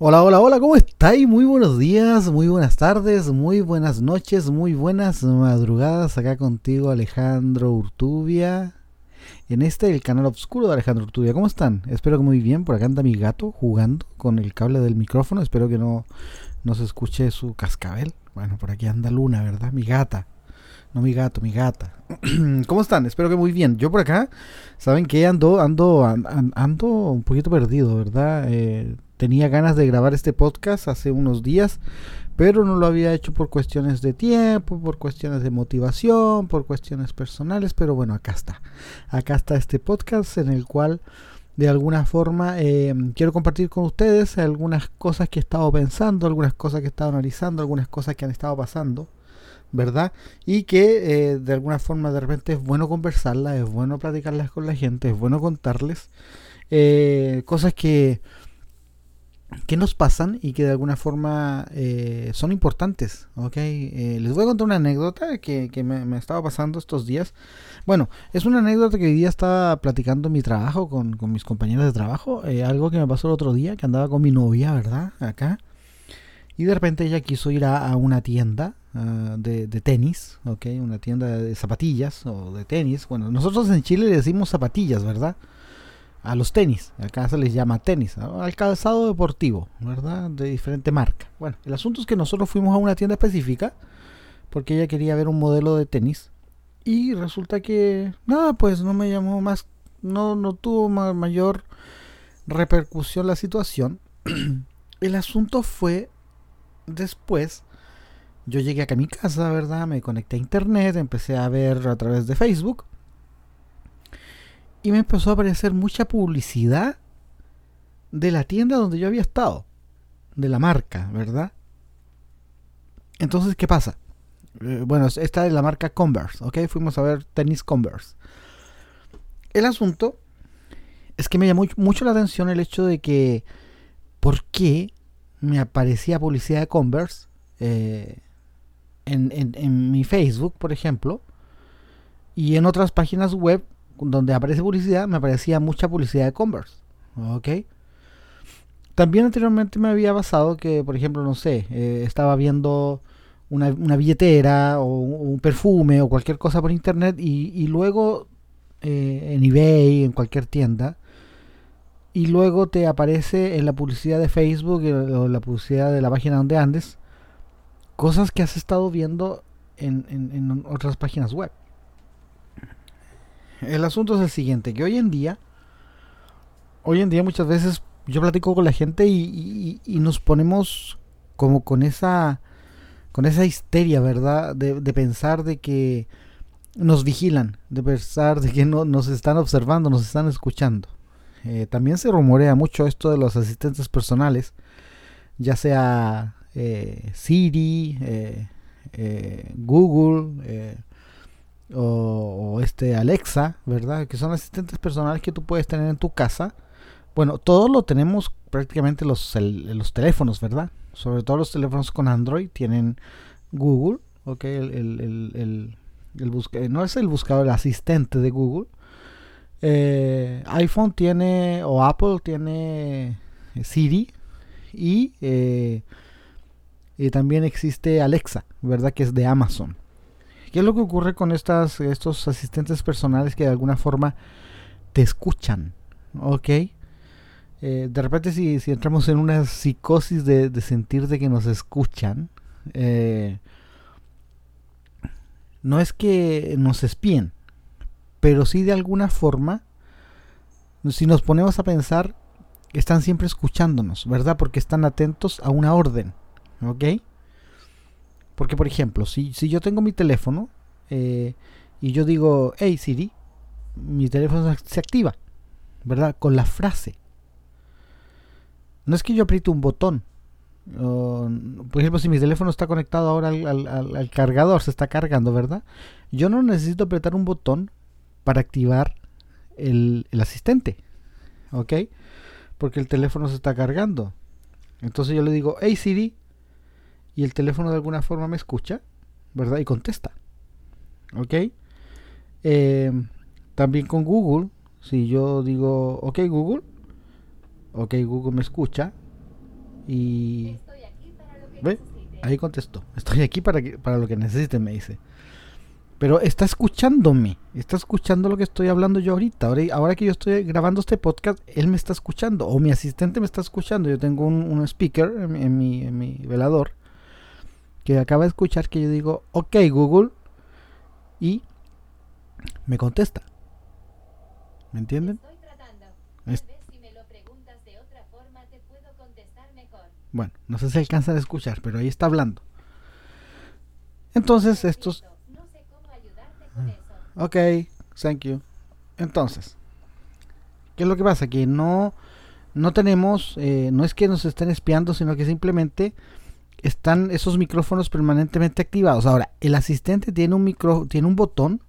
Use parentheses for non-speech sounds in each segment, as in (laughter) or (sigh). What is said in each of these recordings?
Hola, hola, hola, ¿cómo estáis? Muy buenos días, muy buenas tardes, muy buenas noches, muy buenas madrugadas. Acá contigo Alejandro Urtubia. En este, el canal oscuro de Alejandro Urtubia. ¿Cómo están? Espero que muy bien. Por acá anda mi gato jugando con el cable del micrófono. Espero que no, no se escuche su cascabel. Bueno, por aquí anda Luna, ¿verdad? Mi gata. No mi gato, mi gata. (clears throat) ¿Cómo están? Espero que muy bien. Yo por acá, saben que ando, ando, ando un poquito perdido, ¿verdad? Eh, tenía ganas de grabar este podcast hace unos días, pero no lo había hecho por cuestiones de tiempo, por cuestiones de motivación, por cuestiones personales, pero bueno, acá está. Acá está este podcast en el cual de alguna forma eh, quiero compartir con ustedes algunas cosas que he estado pensando, algunas cosas que he estado analizando, algunas cosas que han estado pasando. ¿verdad? Y que eh, de alguna forma de repente es bueno conversarlas, es bueno platicarlas con la gente, es bueno contarles eh, cosas que, que nos pasan y que de alguna forma eh, son importantes, ¿ok? les voy a contar una anécdota que, me, estaba pasando estos días. Bueno, es una anécdota que hoy día estaba platicando mi trabajo con, con mis compañeros de trabajo, algo que me pasó el otro día, que andaba con mi novia, ¿verdad? Acá. Y de repente ella quiso ir a, una tienda ah, de, tenis, ¿ok? Una tienda de zapatillas o de tenis. Bueno, nosotros en Chile le decimos zapatillas, ¿verdad? A los tenis. Acá se les llama tenis. Al calzado deportivo, ¿verdad? De diferente marca. Bueno, el asunto es que nosotros fuimos a una tienda específica porque ella quería ver un modelo de tenis. Y resulta que, nada, pues no me llamó más, no, no tuvo mayor repercusión la situación. (clears throat) el asunto fue después yo llegué acá a mi casa, ¿verdad? Me conecté a internet, empecé a ver a través de Facebook. Y me empezó a aparecer mucha publicidad de la tienda donde yo había estado. De la marca, ¿verdad? Entonces, ¿qué pasa? Eh, bueno, esta es la marca Converse, ¿ok? Fuimos a ver tenis Converse. El asunto es que me llamó mucho la atención el hecho de que, ¿por qué me aparecía publicidad de Converse eh, en, mi Facebook, por ejemplo, y en otras páginas web donde aparece publicidad, me aparecía mucha publicidad de Converse. ¿Ok? También anteriormente me había basado que, por ejemplo, no sé, eh, estaba viendo una, billetera o un perfume o cualquier cosa por internet y, luego eh, en eBay, en cualquier tienda, y luego te aparece en la publicidad de Facebook o la publicidad de la página donde andes cosas que has estado viendo en, otras páginas web. El asunto es el siguiente, que hoy en día, hoy en día muchas veces yo platico con la gente y, nos ponemos como con esa, con esa histeria, ¿verdad? De, pensar de que nos vigilan, de pensar de que no, nos están observando, nos están escuchando. Eh, también se rumorea mucho esto de los asistentes personales, ya sea eh, Siri, eh, Google o, este Alexa, ¿verdad? Que son asistentes personales que tú puedes tener en tu casa. Bueno, todos lo tenemos prácticamente los, los teléfonos, ¿verdad? Sobre todo los teléfonos con Android tienen Google, ¿ok? El, no es el buscador, el asistente de Google eh, iPhone tiene o Apple tiene eh, Siri y, eh, y, también existe Alexa, ¿verdad? Que es de Amazon. ¿Qué es lo que ocurre con estas, estos asistentes personales que de alguna forma te escuchan? ¿Ok? de repente si, entramos en una psicosis de, sentir de que nos escuchan, no es que nos espíen, pero sí de alguna forma, si nos ponemos a pensar, están siempre escuchándonos, ¿verdad? Porque están atentos a una orden, ¿ok? Porque, por ejemplo, si, si yo tengo mi teléfono eh, y yo digo, hey Siri, mi teléfono se activa, ¿verdad? Con la frase. No es que yo apriete un botón. por ejemplo, si mi teléfono está conectado ahora al, al, cargador, se está cargando, ¿verdad? Yo no necesito apretar un botón para activar el, asistente. ¿Ok? Porque el teléfono se está cargando. Entonces yo le digo, hey Siri, y el teléfono de alguna forma me escucha, ¿verdad? Y contesta. ¿Ok? Eh, también con Google, si yo digo, ok Google, ok Google me escucha, Y... ¿Ve? Ahí contestó. (laughs) Estoy aquí para, que, para lo que necesite, me dice. Pero está escuchándome, está escuchando lo que estoy hablando yo ahorita. Ahora, ahora que yo estoy grabando este podcast, él me está escuchando, o mi asistente me está escuchando. Yo tengo un, speaker en, mi, en mi velador que acaba de escuchar que yo digo, ok Google, y me contesta. ¿Me entienden? Bueno, no sé si alcanzan a escuchar, pero ahí está hablando. Entonces, estos Ok, thank you. Entonces, ¿qué es lo que pasa? Que no, no tenemos, eh, no es que nos estén espiando, sino que simplemente están esos micrófonos permanentemente activados. Ahora, el asistente tiene un micro, tiene un botón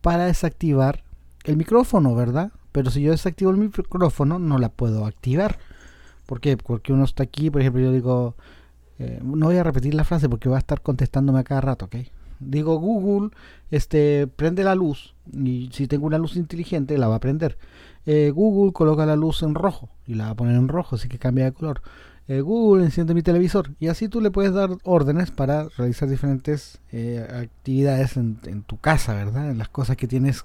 para desactivar el micrófono, ¿verdad? Pero si yo desactivo el micrófono, no la puedo activar. ¿Por qué? Porque uno está aquí, por ejemplo, yo digo, eh, no voy a repetir la frase porque va a estar contestándome a cada rato, ¿ok? digo Google, este, prende la luz y si tengo una luz inteligente la va a prender. Eh, Google coloca la luz en rojo y la va a poner en rojo, así que cambia de color. Eh, Google enciende mi televisor y así tú le puedes dar órdenes para realizar diferentes eh, actividades en, tu casa, ¿verdad? En las cosas que tienes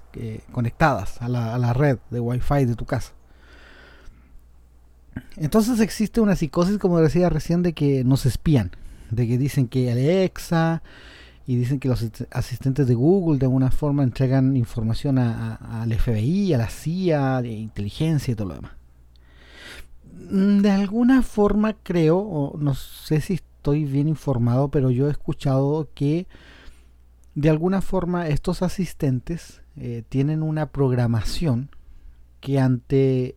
conectadas a la, a la red de Wi-Fi de tu casa. Entonces existe una psicosis, como decía recién, de que nos espían, de que dicen que Alexa, y dicen que los asistentes de Google de alguna forma entregan información al FBI, a la CIA, de inteligencia y todo lo demás. Mm, de alguna forma creo, o no sé si estoy bien informado, pero yo he escuchado que de alguna forma estos asistentes eh, tienen una programación que ante,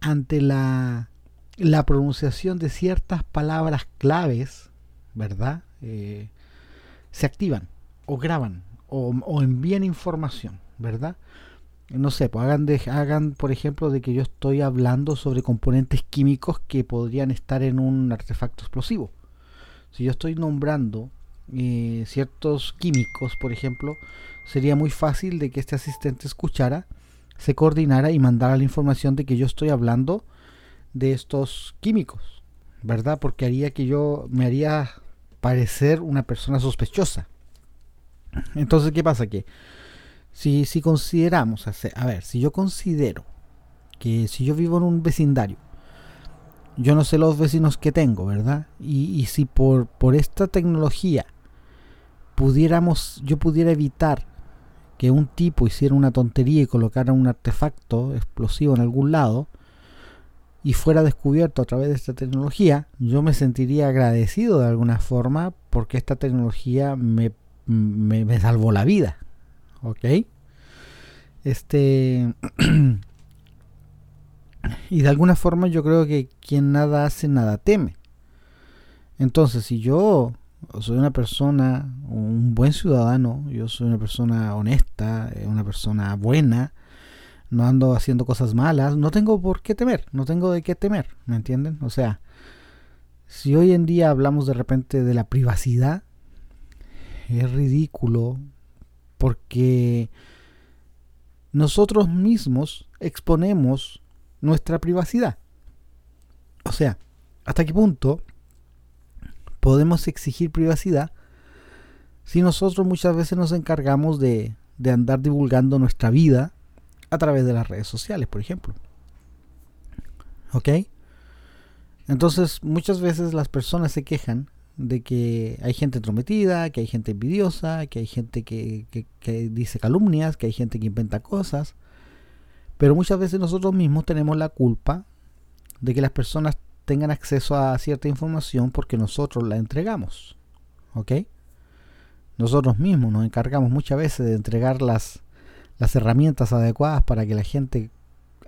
ante la, la pronunciación de ciertas palabras claves, ¿verdad? Eh, se activan o graban o, envían información, ¿verdad? No sé, pues hagan, de, hagan, por ejemplo, de que yo estoy hablando sobre componentes químicos que podrían estar en un artefacto explosivo. Si yo estoy nombrando eh, ciertos químicos, por ejemplo, sería muy fácil de que este asistente escuchara, se coordinara y mandara la información de que yo estoy hablando de estos químicos, ¿verdad? Porque haría que yo me haría parecer una persona sospechosa. Entonces, ¿qué pasa? Que si, si consideramos, a ver, si yo considero que si yo vivo en un vecindario, yo no sé los vecinos que tengo, ¿verdad? Y, si por, por esta tecnología pudiéramos, yo pudiera evitar que un tipo hiciera una tontería y colocara un artefacto explosivo en algún lado, y fuera descubierto a través de esta tecnología, yo me sentiría agradecido de alguna forma porque esta tecnología me, me, salvó la vida. ¿Ok? Este... (clears throat) y de alguna forma yo creo que quien nada hace, nada teme. Entonces, si yo soy una persona, un buen ciudadano, yo soy una persona honesta, eh, una persona buena, no ando haciendo cosas malas, no tengo por qué temer, no tengo de qué temer, ¿me entienden? O sea, si hoy en día hablamos de repente de la privacidad, es ridículo porque nosotros mismos exponemos nuestra privacidad. O sea, ¿hasta qué punto podemos exigir privacidad si nosotros muchas veces nos encargamos de, de andar divulgando nuestra vida a través de las redes sociales, por ejemplo. ¿Ok? Entonces, muchas veces las personas se quejan de que hay gente entrometida, que hay gente envidiosa, que hay gente que, dice calumnias, que hay gente que inventa cosas. Pero muchas veces nosotros mismos tenemos la culpa de que las personas tengan acceso a cierta información porque nosotros la entregamos. ¿Ok? Nosotros mismos nos encargamos muchas veces de entregar las, las herramientas adecuadas para que la gente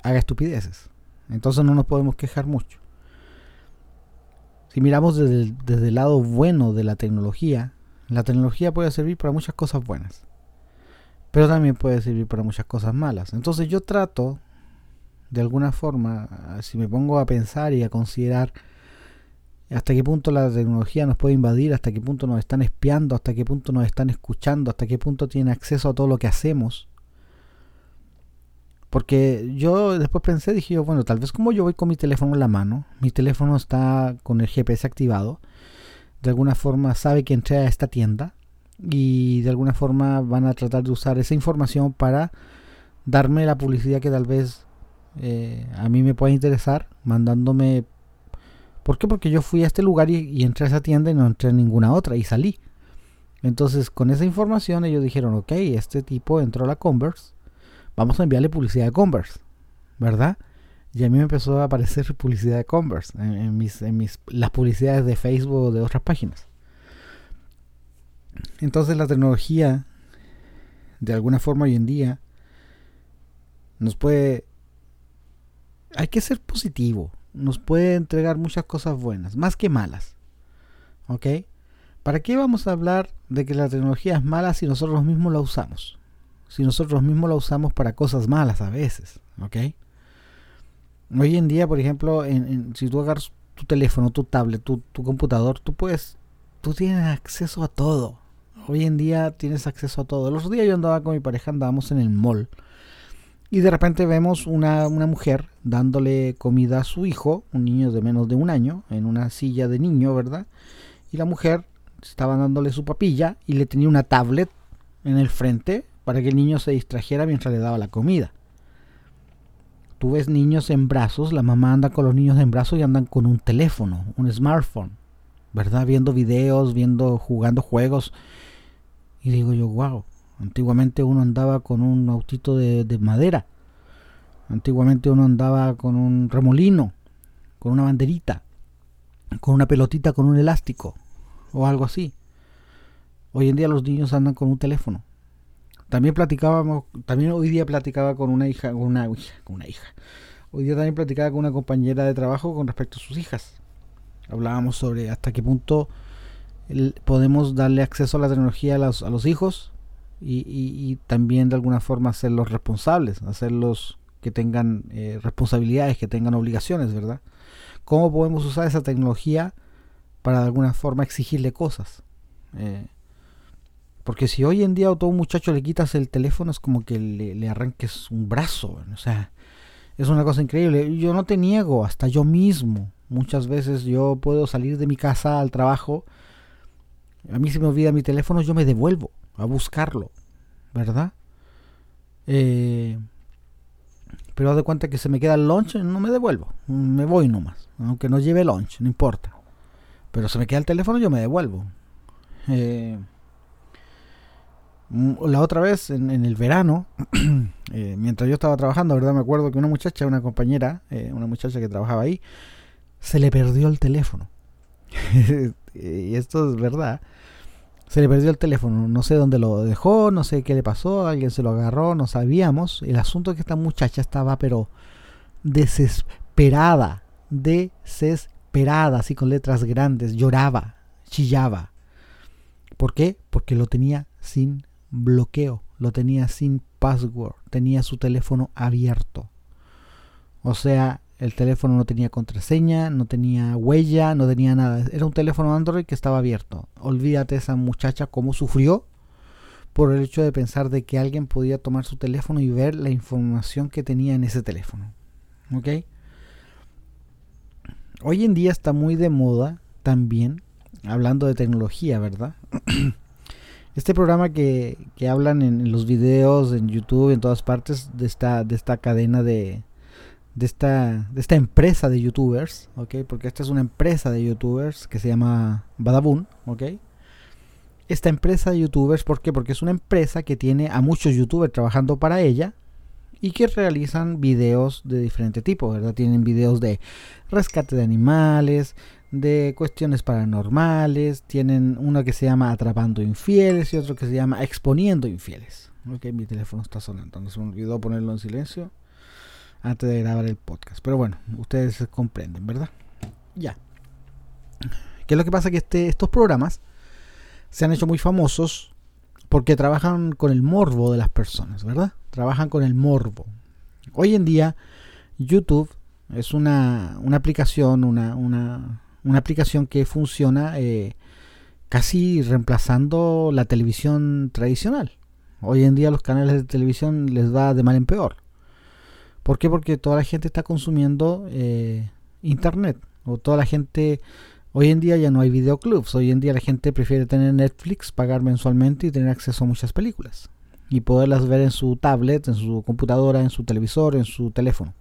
haga estupideces. Entonces no nos podemos quejar mucho. Si miramos desde el, desde el lado bueno de la tecnología, la tecnología puede servir para muchas cosas buenas, pero también puede servir para muchas cosas malas. Entonces yo trato, de alguna forma, si me pongo a pensar y a considerar hasta qué punto la tecnología nos puede invadir, hasta qué punto nos están espiando, hasta qué punto nos están escuchando, hasta qué punto tienen acceso a todo lo que hacemos, Porque yo después pensé, dije yo, bueno, tal vez como yo voy con mi teléfono en la mano, mi teléfono está con el GPS activado, de alguna forma sabe que entré a esta tienda y de alguna forma van a tratar de usar esa información para darme la publicidad que tal vez eh, a mí me pueda interesar, mandándome... ¿Por qué? Porque yo fui a este lugar y, y entré a esa tienda y no entré a ninguna otra y salí. Entonces con esa información ellos dijeron, ok, este tipo entró a la Converse vamos a enviarle publicidad de Converse, ¿verdad? Y a mí me empezó a aparecer (laughs) publicidad de Converse en, mis, en mis, las publicidades de Facebook o de otras páginas. Entonces la tecnología, de alguna forma hoy en día, nos puede... Hay que ser positivo. Nos puede entregar muchas cosas buenas, más que malas. ¿Ok? ¿Para qué vamos a hablar de que la tecnología es mala si nosotros mismos la usamos? Si nosotros mismos la usamos para cosas malas a veces, ¿ok? Hoy en día, por ejemplo, en, si tú agarras tu teléfono, tu tablet, tu, computador, tú puedes, tú tienes acceso a todo. Hoy en día tienes acceso a todo. Los días yo andaba con mi pareja, andábamos en el mall. Y de repente vemos una, una, mujer dándole comida a su hijo, un niño de menos de un año, en una silla de niño, ¿verdad? Y la mujer estaba dándole su papilla y le tenía una tablet en el frente para que el niño se distrajera mientras le daba la comida. Tú ves niños en brazos, la mamá anda con los niños en brazos y andan con un teléfono, un smartphone, ¿verdad? Viendo videos, viendo, jugando juegos. Y digo yo, wow, antiguamente uno andaba con un autito de, de madera. Antiguamente uno andaba con un remolino, con una banderita, con una pelotita, con un elástico o algo así. Hoy en día los niños andan con un teléfono. También platicábamos, también hoy día platicaba con una hija, con una hija, con una hija. Hoy día también platicaba con una compañera de trabajo con respecto a sus hijas. Hablábamos sobre hasta qué punto podemos darle acceso a la tecnología a los, a los hijos y, también de alguna forma hacerlos responsables, hacerlos que tengan eh, responsabilidades, que tengan obligaciones, ¿verdad? ¿Cómo podemos usar esa tecnología para de alguna forma exigirle cosas? Eh, porque si hoy en día a todo muchacho le quitas el teléfono es como que le, arranques un brazo. O sea, es una cosa increíble. Yo no te niego, hasta yo mismo. Muchas veces yo puedo salir de mi casa al trabajo. A mí se me olvida mi teléfono, yo me devuelvo a buscarlo. ¿Verdad? Eh, pero haz de cuenta que se me queda el lunch, no me devuelvo. Me voy nomás. Aunque no lleve lunch, no importa. Pero se me queda el teléfono, yo me devuelvo. Eh, la otra vez, en, el verano, (clears throat) eh, mientras yo estaba trabajando, ¿verdad? Me acuerdo que una muchacha, una compañera, eh, una muchacha que trabajaba ahí, se le perdió el teléfono. (laughs) y esto es verdad. Se le perdió el teléfono, no sé dónde lo dejó, no sé qué le pasó, alguien se lo agarró, no sabíamos. El asunto es que esta muchacha estaba pero desesperada, desesperada, así con letras grandes, lloraba, chillaba. ¿Por qué? Porque lo tenía sin bloqueo, lo tenía sin password, tenía su teléfono abierto. O sea, el teléfono no tenía contraseña, no tenía huella, no tenía nada. Era un teléfono Android que estaba abierto. Olvídate esa muchacha cómo sufrió por el hecho de pensar de que alguien podía tomar su teléfono y ver la información que tenía en ese teléfono. ¿Ok? Hoy en día está muy de moda también, hablando de tecnología, ¿verdad? (clears throat) Este programa que, que hablan en, los videos, en YouTube, en todas partes, de esta, de esta cadena de, de esta, de esta empresa de youtubers, ¿ok? Porque esta es una empresa de youtubers que se llama Badabun, ¿ok? Esta empresa de youtubers, ¿por qué? Porque es una empresa que tiene a muchos youtubers trabajando para ella y que realizan videos de diferente tipo, ¿verdad? Tienen videos de rescate de animales, de cuestiones paranormales, tienen uno que se llama Atrapando Infieles y otro que se llama Exponiendo Infieles. Ok, mi teléfono está sonando, no se me olvidó ponerlo en silencio antes de grabar el podcast. Pero bueno, ustedes comprenden, ¿verdad? Ya. ¿Qué es lo que pasa? Que este, estos programas se han hecho muy famosos porque trabajan con el morbo de las personas, ¿verdad? Trabajan con el morbo. Hoy en día, YouTube es una, una aplicación, una, una, una aplicación que funciona eh, casi reemplazando la televisión tradicional. Hoy en día los canales de televisión les va de mal en peor. ¿Por qué? Porque toda la gente está consumiendo eh, internet. O toda la gente... Hoy en día ya no hay videoclubs. Hoy en día la gente prefiere tener Netflix, pagar mensualmente y tener acceso a muchas películas. Y poderlas ver en su tablet, en su computadora, en su televisor, en su teléfono.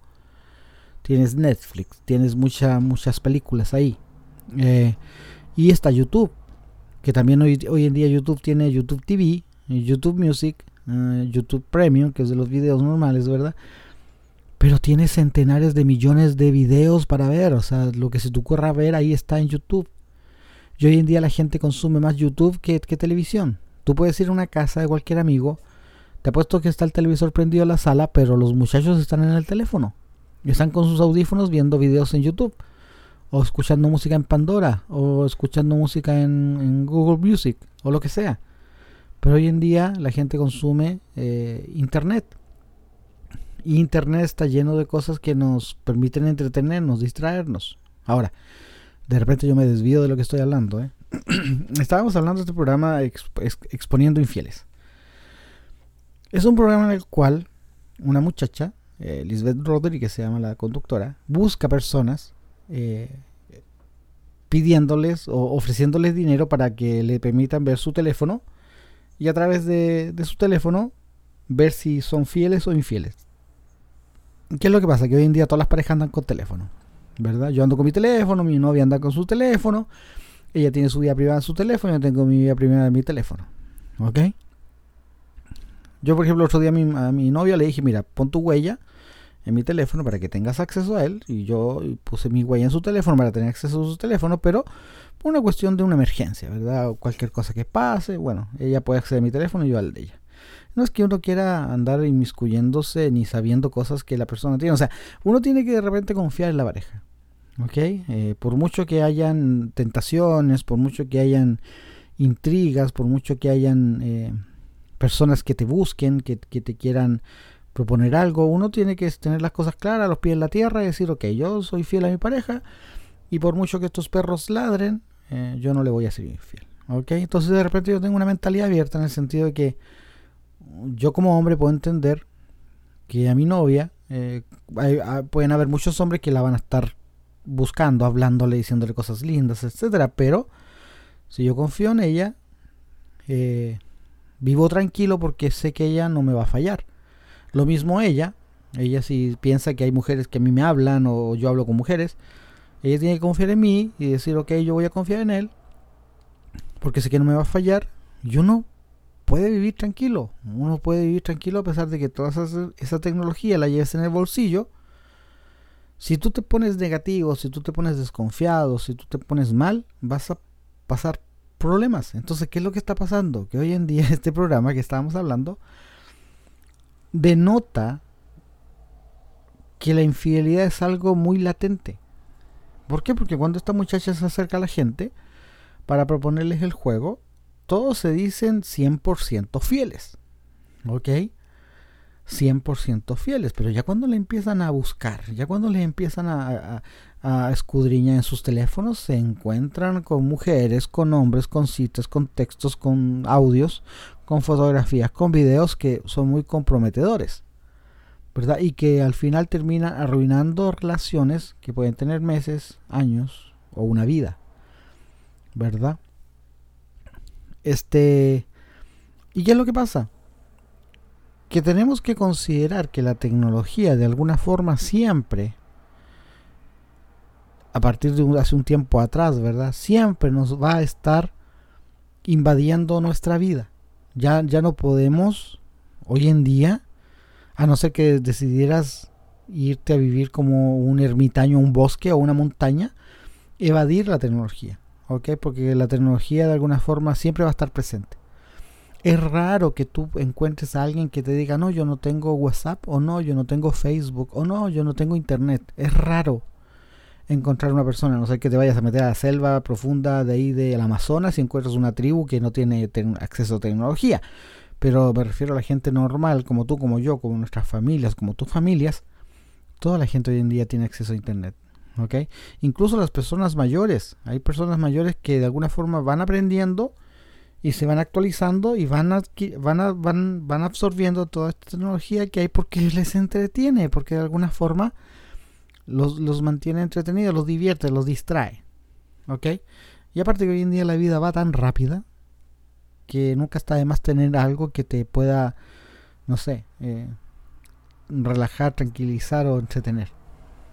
Tienes Netflix, tienes muchas muchas películas ahí. Eh, y está YouTube, que también hoy, en día YouTube tiene YouTube TV, YouTube Music, eh, YouTube Premium, que es de los videos normales, ¿verdad? Pero tiene centenares de millones de videos para ver, o sea, lo que se te ocurra ver ahí está en YouTube. Y hoy en día la gente consume más YouTube que, televisión. Tú puedes ir a una casa de cualquier amigo, te apuesto que está el televisor prendido en la sala, pero los muchachos están en el teléfono. Están con sus audífonos viendo videos en YouTube o escuchando música en Pandora, o escuchando música en, Google Music, o lo que sea. Pero hoy en día la gente consume eh, Internet. Y Internet está lleno de cosas que nos permiten entretenernos, distraernos. Ahora, de repente yo me desvío de lo que estoy hablando. ¿eh? (clears throat) Estábamos hablando de este programa exponiendo infieles. Es un programa en el cual una muchacha, eh, Lisbeth Rodríguez se llama la conductora, busca personas eh, pidiéndoles o ofreciéndoles dinero para que le permitan ver su teléfono y a través de, su teléfono ver si son fieles o infieles. ¿Qué es lo que pasa? Que hoy en día todas las parejas andan con teléfono, ¿verdad? Yo ando con mi teléfono, mi novia anda con su teléfono, ella tiene su vida privada en su teléfono, yo tengo mi vida privada en mi teléfono, ¿ok? Yo, por ejemplo, otro día a mi, a mi novia le dije, mira, pon tu huella en mi teléfono para que tengas acceso a él. Y yo puse mi huella en su teléfono para tener acceso a su teléfono, pero por una cuestión de una emergencia, ¿verdad? O cualquier cosa que pase, bueno, ella puede acceder a mi teléfono y yo al de ella. No es que uno quiera andar inmiscuyéndose ni sabiendo cosas que la persona tiene. O sea, uno tiene que de repente confiar en la pareja. ¿Ok? Eh, por mucho que hayan tentaciones, por mucho que hayan intrigas, por mucho que hayan eh, personas que te busquen, que, que te quieran proponer algo, uno tiene que tener las cosas claras, los pies en la tierra y decir, ok, yo soy fiel a mi pareja y por mucho que estos perros ladren, eh, yo no le voy a ser infiel. ¿Ok? Entonces de repente yo tengo una mentalidad abierta en el sentido de que yo como hombre puedo entender que a mi novia eh, ah, pueden haber muchos hombres que la van a estar buscando, hablándole, diciéndole cosas lindas, etcétera, pero si yo confío en ella, eh, vivo tranquilo porque sé que ella no me va a fallar. Lo mismo ella, ella si piensa que hay mujeres que a mí me hablan o yo hablo con mujeres, ella tiene que confiar en mí y decir, ok, yo voy a confiar en él, porque sé que no me va a fallar. Y uno puede vivir tranquilo, uno puede vivir tranquilo a pesar de que toda esa, tecnología la lleves en el bolsillo. Si tú te pones negativo, si tú te pones desconfiado, si tú te pones mal, vas a pasar problemas. Entonces, ¿qué es lo que está pasando? Que hoy en día (laughs) este programa que estábamos hablando denota que la infidelidad es algo muy latente. ¿Por qué? Porque cuando esta muchacha se acerca a la gente para proponerles el juego, todos se dicen 100% fieles. ¿Ok? 100% fieles, pero ya cuando le empiezan a buscar, ya cuando le empiezan a, a, escudriñar en sus teléfonos, se encuentran con mujeres, con hombres, con citas, con textos, con audios, con fotografías, con videos que son muy comprometedores, ¿verdad? Y que al final terminan arruinando relaciones que pueden tener meses, años o una vida, ¿verdad? Este, ¿y qué es lo que pasa? Que tenemos que considerar que la tecnología de alguna forma siempre a partir de hace un tiempo atrás, ¿verdad? Siempre nos va a estar invadiendo nuestra vida. Ya, ya no podemos, hoy en día, a no ser que decidieras irte a vivir como un ermitaño, un bosque o una montaña, evadir la tecnología, ¿ok? Porque la tecnología de alguna forma siempre va a estar presente. Es raro que tú encuentres a alguien que te diga, no, yo no tengo WhatsApp, o no, yo no tengo Facebook, o no, yo no tengo Internet. Es raro encontrar una persona, no ser que te vayas a meter a la selva profunda de ahí del Amazonas y encuentras una tribu que no tiene acceso a tecnología. Pero me refiero a la gente normal, como tú, como yo, como nuestras familias, como tus familias. Toda la gente hoy en día tiene acceso a Internet. ¿ok? Incluso las personas mayores. Hay personas mayores que de alguna forma van aprendiendo y se van actualizando y van, van, van, van absorbiendo toda esta tecnología que hay porque (laughs) les entretiene, porque de alguna forma los, los mantiene entretenidos, los divierte, los distrae. ¿Ok? Y aparte que hoy en día la vida va tan rápida que nunca está de más tener algo que te pueda, no sé, eh, relajar, tranquilizar o entretener.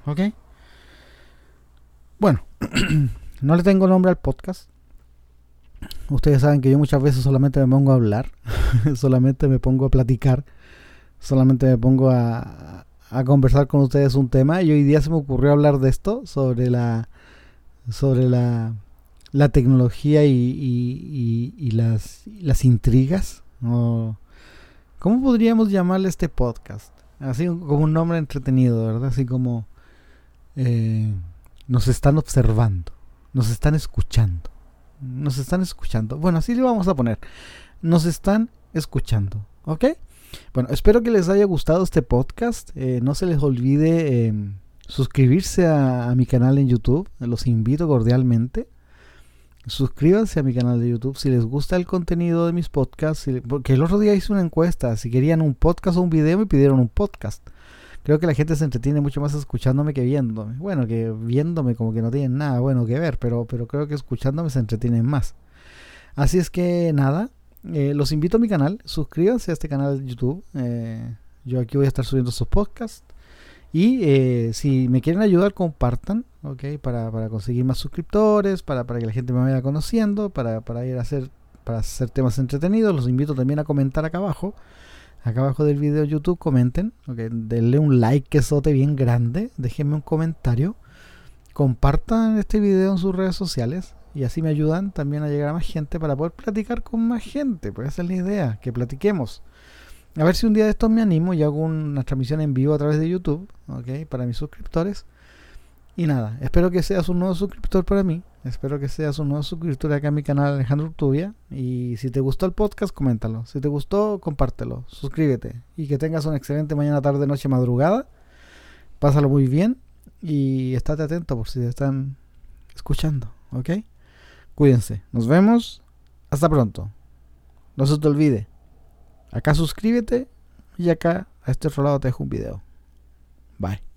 ¿Ok? Bueno, (clears throat) no le tengo nombre al podcast. Ustedes saben que yo muchas veces solamente me pongo a hablar, (laughs) solamente me pongo a platicar, solamente me pongo a, a, conversar con ustedes un tema y hoy día se me ocurrió hablar de esto, sobre la, sobre la, la tecnología y, y, y, las, las intrigas. ¿Cómo podríamos llamarle este podcast? Así como un nombre entretenido, ¿verdad? Así como eh, nos están observando, nos están escuchando nos están escuchando. Bueno, así le vamos a poner. Nos están escuchando. ¿Ok? Bueno, espero que les haya gustado este podcast. Eh, no se les olvide em, suscribirse a, mi canal en YouTube. Los invito cordialmente. Suscríbanse a mi canal de YouTube si les gusta el contenido de mis podcasts. porque el otro día hice una encuesta. Si querían un podcast o un video, me pidieron un podcast creo que la gente se entretiene mucho más escuchándome que viéndome. Bueno, que viéndome como que no tienen nada bueno que ver, pero, pero creo que escuchándome se entretienen más. Así es que nada, eh, los invito a mi canal, suscríbanse a este canal de YouTube. Eh, yo aquí voy a estar subiendo sus podcasts. Y eh, si me quieren ayudar, compartan, ¿ok? Para, para conseguir más suscriptores, para, para, que la gente me vaya conociendo, para, para ir a hacer, para hacer temas entretenidos. Los invito también a comentar acá abajo acá abajo del video YouTube comenten, okay, denle un like que sote bien grande, déjenme un comentario, compartan este video en sus redes sociales y así me ayudan también a llegar a más gente para poder platicar con más gente, pues esa es la idea, que platiquemos. A ver si un día de estos me animo y hago una transmisión en vivo a través de YouTube, para mis suscriptores. Y nada, espero que seas un nuevo suscriptor para mí. Espero que seas un nuevo suscriptor acá en mi canal Alejandro Urtubia. Y si te gustó el podcast, coméntalo. Si te gustó, compártelo. Suscríbete. Y que tengas una excelente mañana, tarde, noche, madrugada. Pásalo muy bien. Y estate atento por si te están escuchando. ¿Ok? Cuídense. Nos vemos. Hasta pronto. No se te olvide. Acá suscríbete. Y acá a este otro lado te dejo un video. Bye.